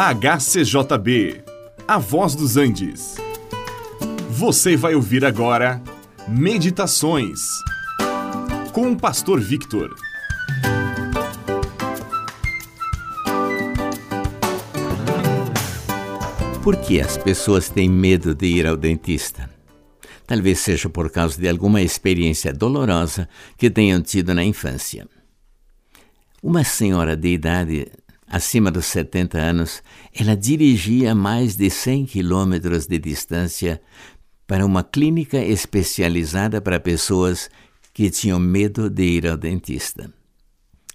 HCJB, A Voz dos Andes. Você vai ouvir agora Meditações com o Pastor Victor. Por que as pessoas têm medo de ir ao dentista? Talvez seja por causa de alguma experiência dolorosa que tenham tido na infância. Uma senhora de idade acima dos 70 anos, ela dirigia mais de 100 quilômetros de distância para uma clínica especializada para pessoas que tinham medo de ir ao dentista.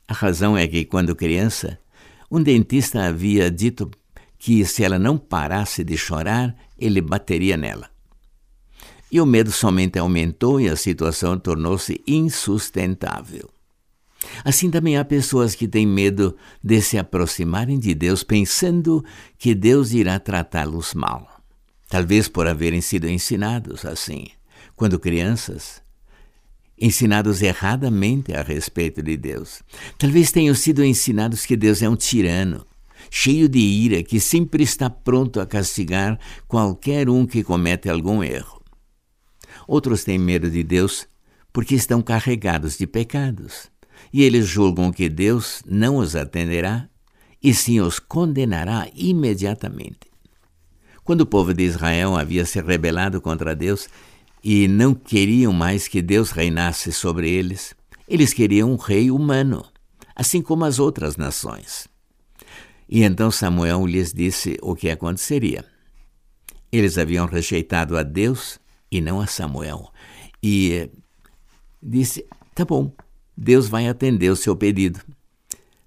A razão é que, quando criança, um dentista havia dito que se ela não parasse de chorar, ele bateria nela. E o medo somente aumentou e a situação tornou-se insustentável. Assim também há pessoas que têm medo de se aproximarem de Deus pensando que Deus irá tratá-los mal. Talvez por haverem sido ensinados assim, quando crianças, ensinados erradamente a respeito de Deus. Talvez tenham sido ensinados que Deus é um tirano, cheio de ira, que sempre está pronto a castigar qualquer um que comete algum erro. Outros têm medo de Deus porque estão carregados de pecados e eles julgam que Deus não os atenderá e sim os condenará imediatamente. Quando o povo de Israel havia se rebelado contra Deus e não queriam mais que Deus reinasse sobre eles, eles queriam um rei humano, assim como as outras nações. E então Samuel lhes disse o que aconteceria. Eles haviam rejeitado a Deus e não a Samuel. E disse: Tá bom, Deus vai atender o seu pedido.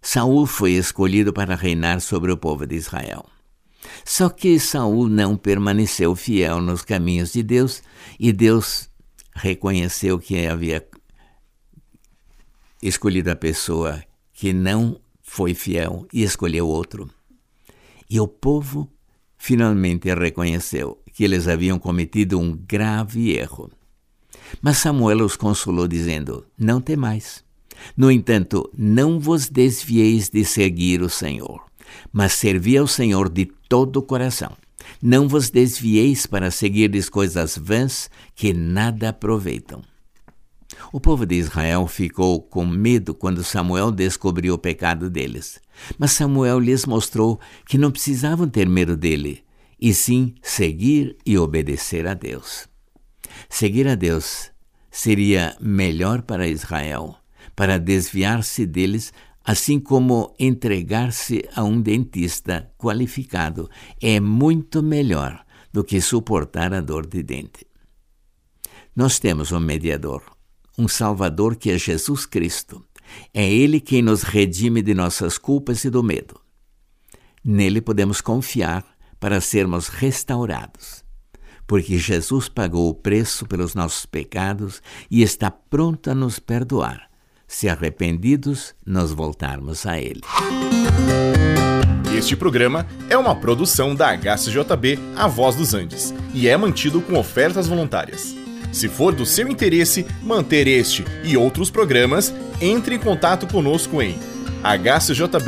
Saul foi escolhido para reinar sobre o povo de Israel. Só que Saul não permaneceu fiel nos caminhos de Deus e Deus reconheceu que havia escolhido a pessoa que não foi fiel e escolheu outro. E o povo finalmente reconheceu que eles haviam cometido um grave erro. Mas Samuel os consolou, dizendo: Não temais. No entanto, não vos desvieis de seguir o Senhor, mas servi ao Senhor de todo o coração. Não vos desvieis para seguirdes coisas vãs que nada aproveitam. O povo de Israel ficou com medo quando Samuel descobriu o pecado deles. Mas Samuel lhes mostrou que não precisavam ter medo dele, e sim seguir e obedecer a Deus. Seguir a Deus seria melhor para Israel, para desviar-se deles, assim como entregar-se a um dentista qualificado é muito melhor do que suportar a dor de dente. Nós temos um mediador, um Salvador que é Jesus Cristo. É Ele quem nos redime de nossas culpas e do medo. Nele podemos confiar para sermos restaurados porque Jesus pagou o preço pelos nossos pecados e está pronto a nos perdoar, se arrependidos nos voltarmos a Ele. Este programa é uma produção da HCJB A Voz dos Andes e é mantido com ofertas voluntárias. Se for do seu interesse manter este e outros programas, entre em contato conosco em hcjb.com.br.